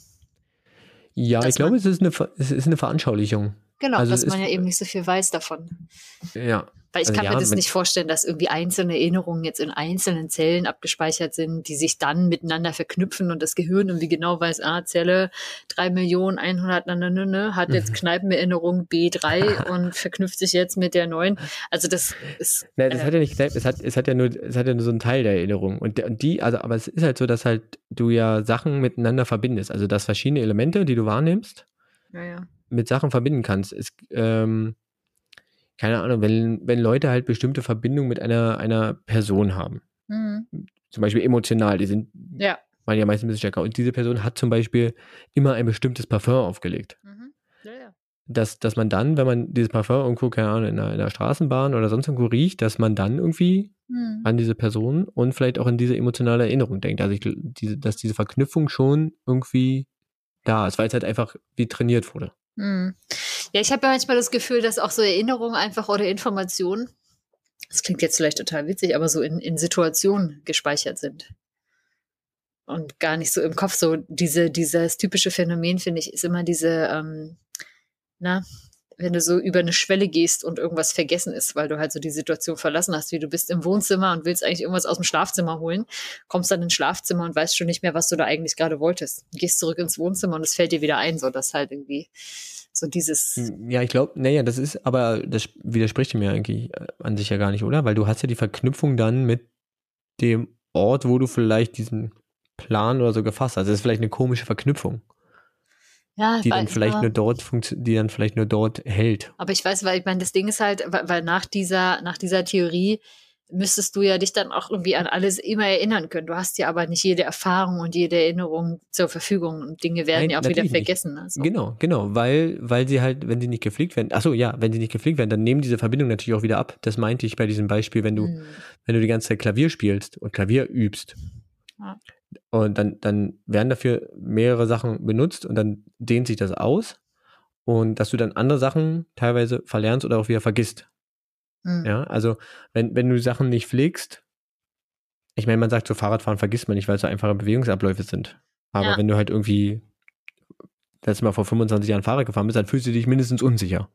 Ja, Dass ich glaube, es ist eine, es ist eine Veranschaulichung. Genau, Also dass man ja eben nicht so viel weiß davon. Ja. Weil ich Also kann ja, mir das nicht vorstellen, dass irgendwie einzelne Erinnerungen jetzt in einzelnen Zellen abgespeichert sind, die sich dann miteinander verknüpfen und das Gehirn irgendwie genau weiß, ah, Zelle 3.100.000 na, na, na, na, hat jetzt Mhm. Kneipenerinnerung B3 und verknüpft sich jetzt mit der neuen. Also das ist Nein, das äh, hat ja nicht, es hat, es hat ja nur, es hat ja nur so einen Teil der Erinnerung. Und, und die, also, aber es ist halt so, dass halt du ja Sachen miteinander verbindest. Also, dass verschiedene Elemente, die du wahrnimmst, naja. Mit Sachen verbinden kannst. Es, ähm, keine Ahnung, wenn, wenn Leute halt bestimmte Verbindungen mit einer, einer Person haben. Mhm. Zum Beispiel emotional, die sind, Ja. waren ja meistens ein bisschen stärker. Und diese Person hat zum Beispiel immer ein bestimmtes Parfum aufgelegt. Mhm. Ja, ja. Dass, dass man dann, wenn man dieses Parfum irgendwo, keine Ahnung, in einer, in einer Straßenbahn oder sonst irgendwo riecht, dass man dann irgendwie Mhm. an diese Person und vielleicht auch an diese emotionale Erinnerung denkt. Also ich, diese, dass diese Verknüpfung schon irgendwie da ist, weil es halt einfach wie trainiert wurde. Mhm. Ja, ich habe ja manchmal das Gefühl, dass auch so Erinnerungen einfach oder Informationen, das klingt jetzt vielleicht total witzig, aber so in, in Situationen gespeichert sind. Und gar nicht so im Kopf. So diese, dieses typische Phänomen, finde ich, ist immer diese, ähm, na, wenn du so über eine Schwelle gehst und irgendwas vergessen ist, weil du halt so die Situation verlassen hast, wie du bist im Wohnzimmer und willst eigentlich irgendwas aus dem Schlafzimmer holen, kommst dann ins Schlafzimmer und weißt schon nicht mehr, was du da eigentlich gerade wolltest. Gehst zurück ins Wohnzimmer und es fällt dir wieder ein, so dass halt irgendwie so dieses, Ja, ich glaube, naja, das ist, aber das widerspricht mir eigentlich äh, an sich ja gar nicht, oder? Weil du hast ja die Verknüpfung dann mit dem Ort, wo du vielleicht diesen Plan oder so gefasst hast. Das ist vielleicht eine komische Verknüpfung, ja, die dann vielleicht nur dort die dann vielleicht nur dort hält. Aber ich weiß, weil ich meine, das Ding ist halt, weil, weil nach dieser, nach dieser Theorie müsstest du ja dich dann auch irgendwie an alles immer erinnern können. Du hast ja aber nicht jede Erfahrung und jede Erinnerung zur Verfügung und Dinge werden Nein, ja auch wieder vergessen. Also. Genau, genau, weil, weil sie halt, wenn sie nicht gepflegt werden, ach so, ja, wenn sie nicht gepflegt werden, dann nehmen diese Verbindungen natürlich auch wieder ab. Das meinte ich bei diesem Beispiel, wenn du, Hm. wenn du die ganze Zeit Klavier spielst und Klavier übst. Ja. Und dann, dann werden dafür mehrere Sachen benutzt und dann dehnt sich das aus. Und dass du dann andere Sachen teilweise verlernst oder auch wieder vergisst. Hm. Ja, also wenn, wenn du Sachen nicht pflegst, ich meine, man sagt so, Fahrradfahren vergisst man nicht, weil es so einfache Bewegungsabläufe sind. Aber Ja. wenn du halt irgendwie letztes Mal vor 25 Jahren Fahrrad gefahren bist, dann fühlst du dich mindestens unsicher.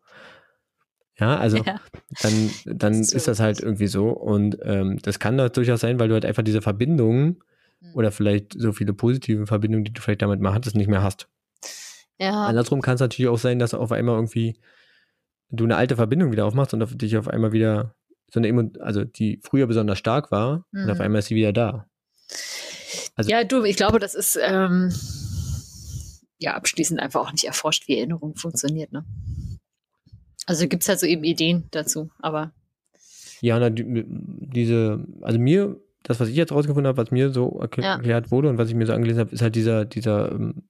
Ja, also Ja. dann, dann Das ist ist, das halt irgendwie so. Und ähm, das kann das durchaus sein, weil du halt einfach diese Verbindungen. Oder vielleicht so viele positive Verbindungen, die du vielleicht damit mal hattest, nicht mehr hast. ja. Andersrum kann es natürlich auch sein, dass auf einmal irgendwie du eine alte Verbindung wieder aufmachst und auf dich auf einmal wieder so eine also die früher besonders stark war und auf Mhm. einmal ist sie wieder da. also- ja, du, ich glaube, das ist ähm, ja abschließend einfach auch nicht erforscht, wie Erinnerung funktioniert. Ne? Also gibt es halt so eben Ideen dazu, aber Ja, na, die, diese, also mir, das, was ich jetzt rausgefunden habe, was mir so erkl- Ja. erklärt wurde und was ich mir so angelesen habe, ist halt dieser, dieser, ähm,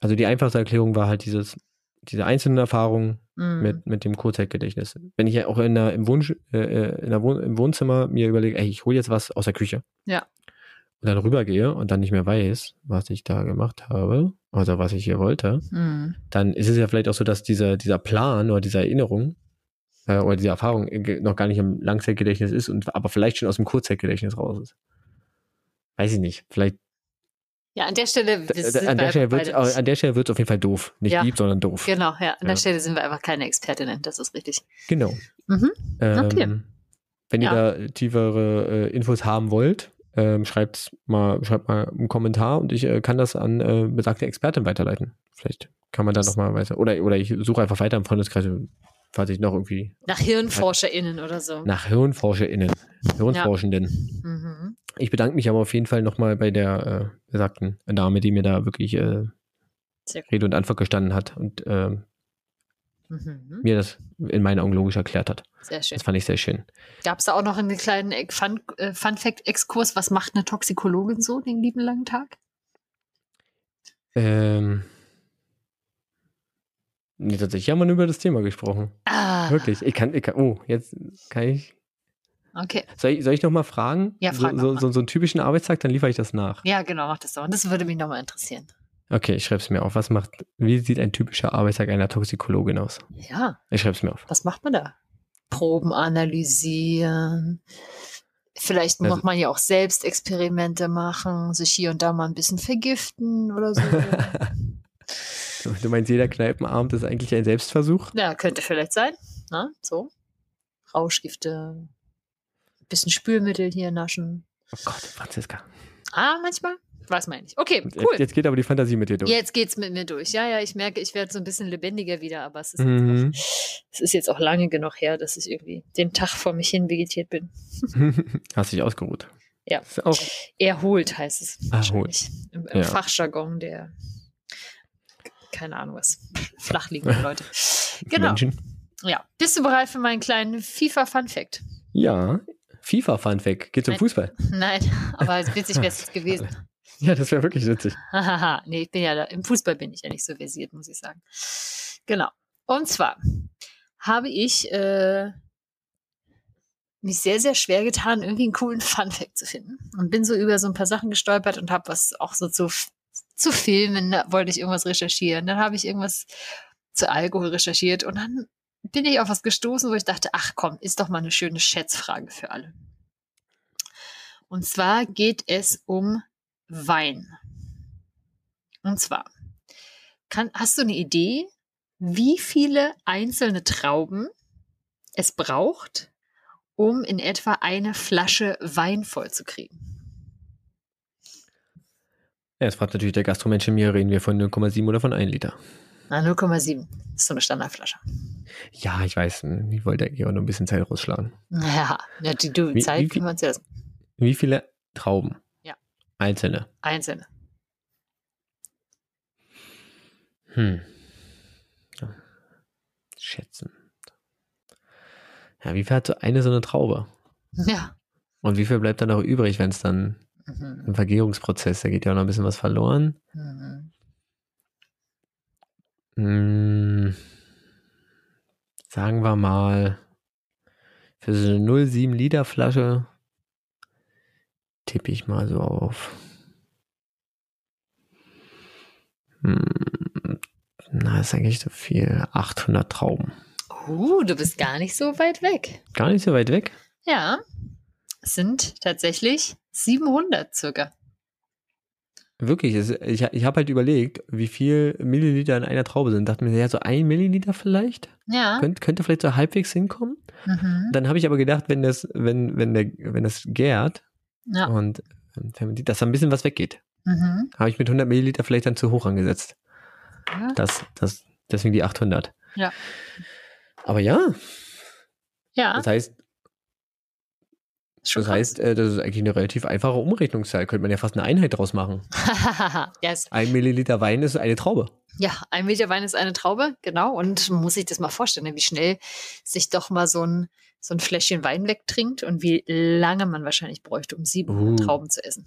also die einfachste Erklärung war halt dieses, diese einzelnen Erfahrungen mm, mit, mit dem Kurzzeitgedächtnis. Wenn ich ja auch in der, im, Wunsch, äh, äh, in der Wohn im Wohnzimmer mir überlege, ey, ich hole jetzt was aus der Küche. Ja. Und dann rübergehe und dann nicht mehr weiß, was ich da gemacht habe, oder was ich hier wollte, mm, dann ist es ja vielleicht auch so, dass dieser, dieser Plan oder diese Erinnerung äh, oder diese Erfahrung noch gar nicht im Langzeitgedächtnis ist und aber vielleicht schon aus dem Kurzzeitgedächtnis raus ist. Weiß ich nicht. Vielleicht ja, an der Stelle an der Stelle wird beide nicht- an der Stelle wird es auf jeden Fall doof. Nicht Ja. lieb, sondern doof. Genau, ja, an Ja. der Stelle sind wir einfach keine Expertinnen, das ist richtig. Genau. Mhm. Ähm, Okay. Wenn ihr Ja. da tiefere äh, Infos haben wollt, ähm, schreibt mal, schreibt mal einen Kommentar und ich äh, kann das an äh, besagte Expertin weiterleiten. Vielleicht kann man da nochmal weiter. Oder, oder ich suche einfach weiter im Freundeskreis, falls ich noch irgendwie Nach HirnforscherInnen oder so. nach HirnforscherInnen, Hirnforschenden. Mhm. Ich bedanke mich aber auf jeden Fall nochmal bei der äh, besagten Dame, die mir da wirklich äh. Rede und Antwort gestanden hat und ähm, Mhm. mir das in meinen Augen logisch erklärt hat. Sehr schön. Das fand ich sehr schön. Gab es da auch noch einen kleinen äh, Fun, äh, Fun Fact Exkurs? Was macht eine Toxikologin so den lieben langen Tag? Ähm, nee, tatsächlich haben wir nur über das Thema gesprochen. Ah, Wirklich. Ich kann, ich kann, oh, jetzt kann ich. Okay. Soll ich, soll ich noch mal fragen? Ja, frag so, so, so einen typischen Arbeitstag, dann liefere ich das nach. Ja, genau, mach das doch. Und das würde mich nochmal interessieren. Okay, ich schreibe es mir auf. Was macht, wie sieht ein typischer Arbeitstag einer Toxikologin aus? Ja, Ich schreibe es mir auf. was macht man da? Proben analysieren. Vielleicht Also- muss man ja auch selbst Experimente machen, sich hier und da mal ein bisschen vergiften oder so. Du, du meinst, jeder Kneipenabend ist eigentlich ein Selbstversuch? ja, könnte vielleicht sein. Na, so. Rauschgifte, ein bisschen Spülmittel hier naschen. Oh Gott, Franziska. Ah, manchmal? Man ja nicht. Okay, cool. Jetzt geht aber die Fantasie mit dir durch. Jetzt geht's mit mir durch. Ja, ja, ich merke, ich werde so ein bisschen lebendiger wieder, aber es ist, Mhm. jetzt auch, es ist jetzt auch lange genug her, dass ich irgendwie den Tag vor mich hin vegetiert bin. Hast dich ausgeruht. Ja. Auch, Erholt heißt es. Erholt. Im, im Ja. Fachjargon der, keine Ahnung was, flachliegenden Leute. Genau. Menschen. Ja. Bist du bereit für meinen kleinen FIFA-Fun-Fact? Ja. FIFA-Fun-Fact. Geht zum Nein. Fußball. Nein, aber witzig wäre es gewesen. Ja, das wäre wirklich witzig. Hahaha, nee, ich bin ja da, im Fußball bin ich ja nicht so versiert, muss ich sagen. Genau. Und zwar habe ich äh, mich sehr, sehr schwer getan, irgendwie einen coolen Fun-Fact zu finden. Und bin so über so ein paar Sachen gestolpert und habe was auch so zu, zu Filmen, wollte ich irgendwas recherchieren. Dann habe ich irgendwas zu Alkohol recherchiert und dann bin ich auf was gestoßen, wo ich dachte, ach komm, ist doch mal eine schöne Schätzfrage für alle. Und zwar geht es um Wein. Und zwar, kann, hast du eine Idee, wie viele einzelne Trauben es braucht, um in etwa eine Flasche Wein vollzukriegen? Ja, jetzt fragt natürlich der Gastromensch in mir, reden wir von 0,7 oder von 1 Liter. Na, 0,7. ist so eine Standardflasche. Ja, ich weiß. hm, Ich wollte eigentlich auch nur ein bisschen Zeit rausschlagen. Ja, ja die, die Wie- Zeit wie können wir uns ja Wie viele Trauben? Ja. Einzelne. einzelne. Hm. Ja. Schätzen. Ja, wie viel hat so eine so eine Traube? Ja. Und wie viel bleibt dann noch übrig, wenn es dann Mhm. im Vergärungsprozess, da geht ja auch noch ein bisschen was verloren. Mhm. Hm, sagen wir mal, für so eine 0,7 Liter Flasche tippe ich mal so auf. Hm, na, ist eigentlich so viel. 800 Trauben. Uh, du bist gar nicht so weit weg. Gar nicht so weit weg. Ja, sind tatsächlich 700 circa. Wirklich, ich, ich habe halt überlegt, wie viel Milliliter in einer Traube sind. Dachte mir, ja, so ein Milliliter vielleicht? Ja. Könnt, könnte vielleicht so halbwegs hinkommen. Mhm. Dann habe ich aber gedacht, wenn das, wenn, wenn der, wenn das gärt Ja. und ähm, fermentiert, dass da ein bisschen was weggeht. Mhm. Habe ich mit 100 Milliliter vielleicht dann zu hoch angesetzt. Ja. Das, das, deswegen die 800. Ja. Aber ja, ja. das heißt, das heißt, äh, das ist eigentlich eine relativ einfache Umrechnungszahl. Könnte man ja fast eine Einheit draus machen. yes. Ein Milliliter Wein ist eine Traube. Ja, ein Meter Wein ist eine Traube, genau. Und man muss sich das mal vorstellen, ne, wie schnell sich doch mal so ein, so ein Fläschchen Wein wegtrinkt und wie lange man wahrscheinlich bräuchte, um sieben Uh. Trauben zu essen.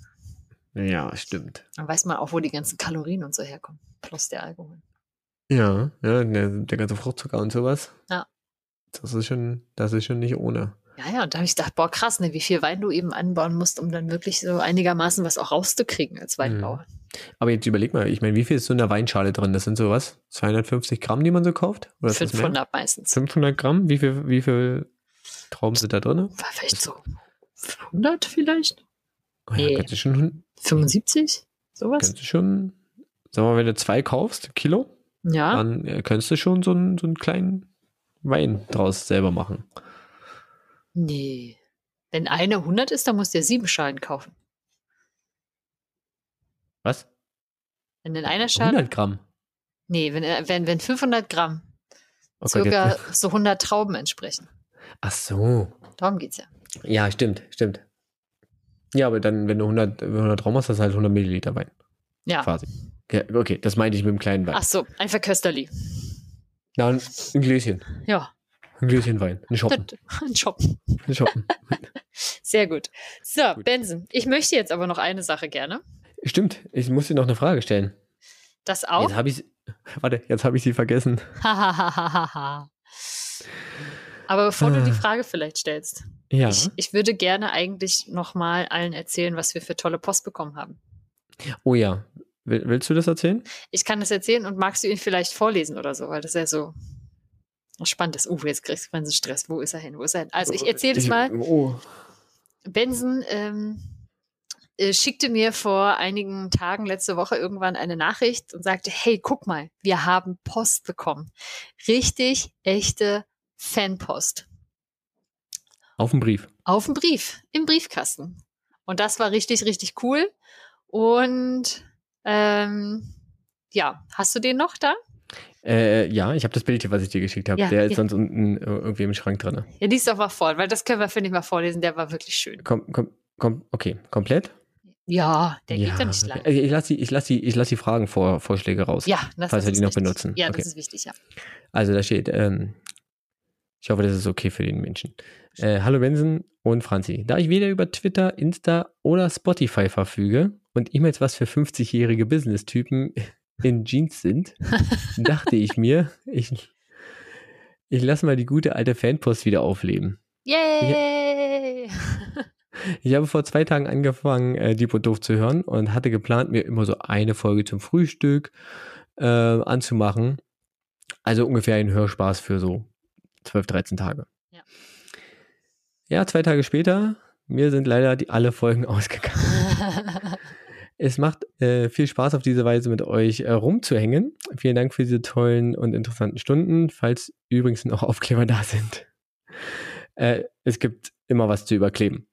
Ja, stimmt. Dann weiß man auch, wo die ganzen Kalorien und so herkommen. Plus der Alkohol. Ja, ja, der, der ganze Fruchtzucker und sowas. Ja. Das ist schon, das ist schon nicht ohne. Ja, ja, und da habe ich gedacht, boah, krass, ne, wie viel Wein du eben anbauen musst, um dann wirklich so einigermaßen was auch rauszukriegen als Weinbauer. Aber jetzt überleg mal, ich meine, wie viel ist so in der Weinschale drin? Das sind so was? 250 Gramm, die man so kauft? Oder ist das mehr? 500 meistens. 500 Gramm? Wie viel, wie viel Trauben sind da drin? Vielleicht so 100 vielleicht? Oh ja, Nee. schon, 75? Sowas? kannst du schon, sag mal, wenn du zwei kaufst, Kilo, Ja. dann äh, könntest du schon so einen, so einen kleinen Wein draus selber machen. Nee. Wenn eine 100 ist, dann musst du ja sieben Schalen kaufen. Was? Wenn in einer Schale. 100 Gramm? Nee, wenn, äh, wenn, wenn 500 Gramm Oh Gott, circa jetzt, so 100 Trauben entsprechen. ach so. Darum geht's ja. Ja, stimmt, stimmt. Ja, aber dann, wenn du 100, 100 Trauben hast, hast du halt 100 Milliliter Wein. Ja. Quasi. Ja, okay, das meinte ich mit dem kleinen Wein. Ach so, ein Verkösterli. Na, ein Gläschen. Ja. Ein Gläschen Wein. Ein Shoppen. Ein Shoppen. Ein Shoppen. Sehr gut. So, Gut. Benson, ich möchte jetzt aber noch eine Sache gerne. Stimmt, ich muss dir noch eine Frage stellen. Das auch. Jetzt habe ich Warte, jetzt habe ich sie vergessen. Aber bevor du die Ah. Frage vielleicht stellst, Ja. ich, ich würde gerne eigentlich nochmal allen erzählen, was wir für tolle Post bekommen haben. Oh ja. Will, willst du das erzählen? Ich kann das erzählen und magst du ihn vielleicht vorlesen oder so, weil das ja so spannend ist. Uh, jetzt kriegst du ganzen Stress. Wo ist er hin? Wo ist er hin? Also ich erzähle das mal. Oh. Benson ähm, äh, schickte mir vor einigen Tagen letzte Woche irgendwann eine Nachricht und sagte, hey, guck mal, wir haben Post bekommen. Richtig echte Fanpost. Auf dem Brief. Auf dem Brief, im Briefkasten. Und das war richtig, richtig cool. Und ähm, ja, hast du den noch da? Äh, ja, ich habe das Bild hier, was ich dir geschickt habe. Ja, der ist ja. sonst unten äh, irgendwie im Schrank drin. Ja, lies doch mal vor, weil das können wir, finde ich, mal vorlesen. Der war wirklich schön. Komm, komm, komm, okay, komplett? Ja, der ja, geht ja nicht lang. okay. Ich lasse die, ich lass die, ich lass die Fragen vor, Vorschläge raus. Ja, das, falls das wir die ist noch wichtig. benutzen. Ja, Okay. das ist wichtig, ja. Also da steht, ähm, ich hoffe, das ist okay für den Menschen. Äh, Hallo Benson und Franzi. Da ich weder über Twitter, Insta oder Spotify verfüge und E-Mails was für 50-jährige Business-Typen in Jeans sind, dachte ich mir, ich, ich lasse mal die gute alte Fanpost wieder aufleben. Yay! Ich habe vor zwei Tagen angefangen, äh, Deep und Doof zu hören und hatte geplant, mir immer so eine Folge zum Frühstück äh, anzumachen. Also ungefähr ein Hörspaß für so 12, 13 Tage. Ja. Ja, zwei Tage später, mir sind leider die, alle Folgen ausgegangen. Es macht äh, viel Spaß auf diese Weise mit euch äh, rumzuhängen. Vielen Dank für diese tollen und interessanten Stunden, falls übrigens noch Aufkleber da sind. Äh, es gibt immer was zu überkleben.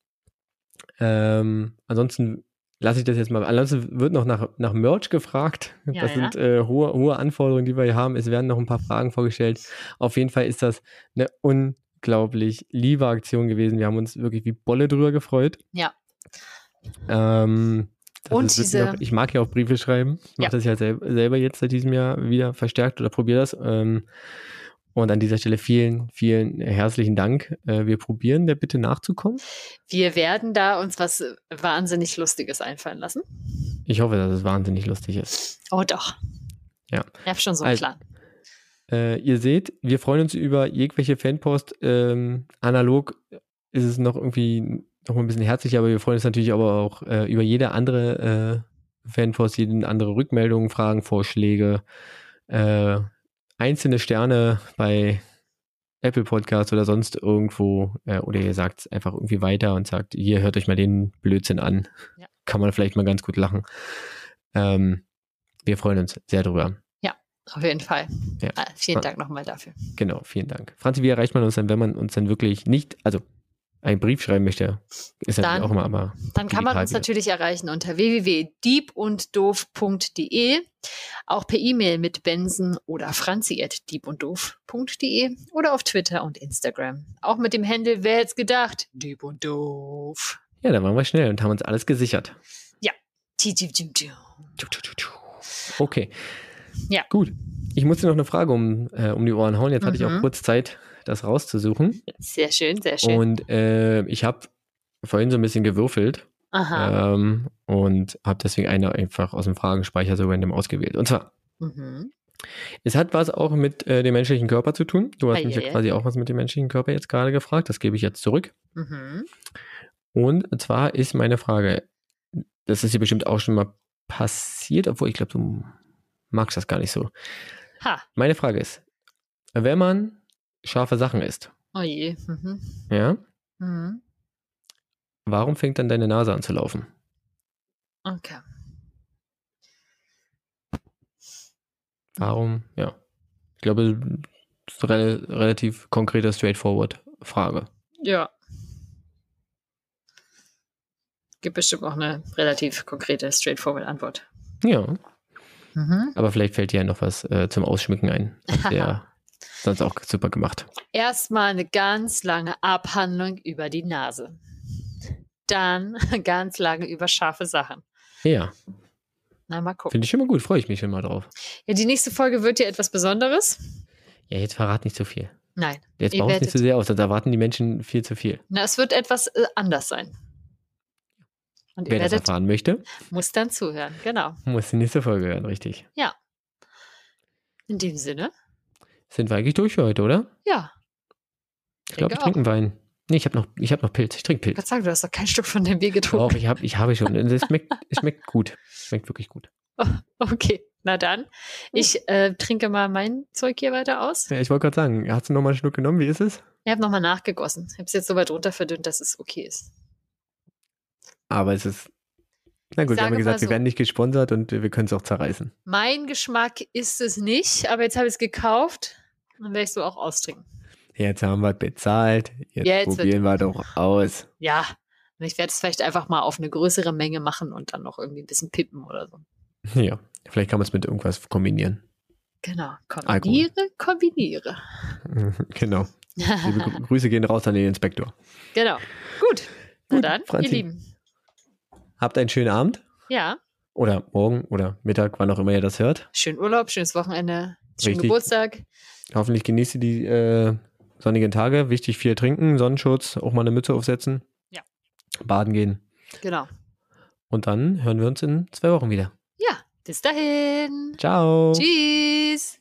Ähm, ansonsten lasse ich das jetzt mal. Ansonsten wird noch nach, nach Merch gefragt. Ja, das ja. sind äh, hohe, hohe Anforderungen, die wir hier haben. Es werden noch ein paar Fragen vorgestellt. Auf jeden Fall ist das eine unglaublich liebe Aktion gewesen. Wir haben uns wirklich wie Bolle drüber gefreut. Ja. Ähm, das Und diese- auch, ich mag ja auch Briefe schreiben. Ich mache Ja. das ja sel selber jetzt seit diesem Jahr wieder verstärkt oder probiere das. Ähm, und an dieser Stelle vielen, vielen herzlichen Dank. Äh, wir probieren der Bitte nachzukommen. Wir werden da uns was wahnsinnig Lustiges einfallen lassen. Ich hoffe, dass es wahnsinnig lustig ist. Oh doch. Ja. Ich habe schon so einen Also, Plan. Äh, ihr seht, wir freuen uns über jegliche Fanpost. Ähm, analog ist es noch irgendwie noch mal ein bisschen herzlicher, aber wir freuen uns natürlich aber auch äh, über jede andere äh, Fanpost, jede andere Rückmeldung, Fragen, Vorschläge, äh, einzelne Sterne bei Apple Podcast oder sonst irgendwo. Äh, oder ihr sagt es einfach irgendwie weiter und sagt, hier hört euch mal den Blödsinn an. Ja. Kann man vielleicht mal ganz gut lachen. Ähm, wir freuen uns sehr drüber. Auf jeden Fall. Ja. Ah, vielen. Dank nochmal dafür. Genau, vielen Dank. Franzi, wie erreicht man uns denn, wenn man uns dann wirklich nicht, also einen Brief schreiben möchte? Ist natürlich Dann- auch immer, aber Dann kann man uns wieder. natürlich erreichen unter www.diebunddoof.de, auch per E-Mail mit benson oder franzi at diebunddoof.de oder auf Twitter und Instagram. Auch mit dem Handle, wer hätte gedacht, Dieb und Doof. Ja, dann waren wir schnell und haben uns alles gesichert. Tschu. Okay. Ja. Gut. Ich musste noch eine Frage um, äh, um die Ohren hauen. Jetzt hatte ich auch Mhm. kurz Zeit, das rauszusuchen. Sehr schön, sehr schön. Und äh, ich habe vorhin so ein bisschen gewürfelt Aha. ähm, und habe deswegen eine einfach aus dem Fragenspeicher so random ausgewählt. Und zwar, Mhm. Es hat was auch mit äh, dem menschlichen Körper zu tun. Du hast Ah, mich ja. quasi auch was mit dem menschlichen Körper jetzt gerade gefragt. Das gebe ich jetzt zurück. Mhm. Und zwar ist meine Frage, das ist dir bestimmt auch schon mal passiert, obwohl ich glaube, du magst das gar nicht so. Ha. Meine Frage ist, wenn man scharfe Sachen isst, Oh je. Mhm. ja, Mhm. warum fängt dann deine Nase an zu laufen? Okay. Warum? Ja. Ich glaube, das ist eine rel relativ konkrete, straightforward Frage. Ja. Gibt bestimmt auch eine relativ konkrete, straightforward Antwort. Ja, Mhm. aber vielleicht fällt dir ja noch was äh, zum Ausschmücken ein. Wäre sonst auch super gemacht. Erstmal eine ganz lange Abhandlung über die Nase. Dann ganz lange über scharfe Sachen. Ja, Na, mal gucken. finde ich schon mal gut, freue ich mich schon mal drauf. Ja, die nächste Folge wird ja etwas Besonderes. Ja, jetzt verrat nicht so viel. Nein. Jetzt Ihr baust nicht so sehr aus, sonst erwarten die Menschen viel zu viel. Na, es wird etwas äh, anders sein. Und Wer das erfahren möchte, muss dann zuhören. Genau. muss die nächste Folge hören, richtig. In dem Sinne, Sind wir eigentlich durch für heute, oder? ja. Ich glaube, ich trinke einen Wein. Nee, ich habe noch, ich hab noch Pilz. Ich trinke Ich Pilz. kann sagen, du hast doch kein Stück von dem Bier Doch, getrunken. ich habe ich habe schon. Es schmeckt, es schmeckt gut. Schmeckt wirklich gut. Oh, okay, na dann. Ich äh, trinke mal mein Zeug hier weiter aus. Ja, ich wollte gerade sagen, hast du noch mal einen Schluck genommen? Wie ist es? Ich habe nochmal nachgegossen. Ich habe es jetzt so weit runter verdünnt, dass es okay ist. Aber es ist. Na gut, wir haben gesagt, mal wir so. werden nicht gesponsert und wir können es auch zerreißen. Mein Geschmack ist es nicht, aber jetzt habe ich es gekauft. Dann werde ich so auch austrinken. Jetzt haben wir bezahlt. Jetzt, Jetzt wird- probieren wir doch aus. Ja, und ich werde es vielleicht einfach mal auf eine größere Menge machen und dann noch irgendwie ein bisschen pippen oder so. Ja, vielleicht kann man es mit irgendwas kombinieren. Genau. Kombiniere, kombiniere. genau. Liebe Grü- Grüße gehen raus an den Inspektor. genau. Gut. Na Gut, dann, Franzi. ihr Lieben. Habt einen schönen Abend Ja, oder morgen oder Mittag, wann auch immer ihr das hört. schönen Urlaub, schönes Wochenende, schönen. Geburtstag. Hoffentlich genießt ihr die äh, sonnigen Tage. Wichtig viel trinken, Sonnenschutz, auch mal eine Mütze aufsetzen. Ja. Baden gehen. Genau. Und dann hören wir uns in zwei Wochen wieder. Ja, bis dahin. Ciao. Tschüss.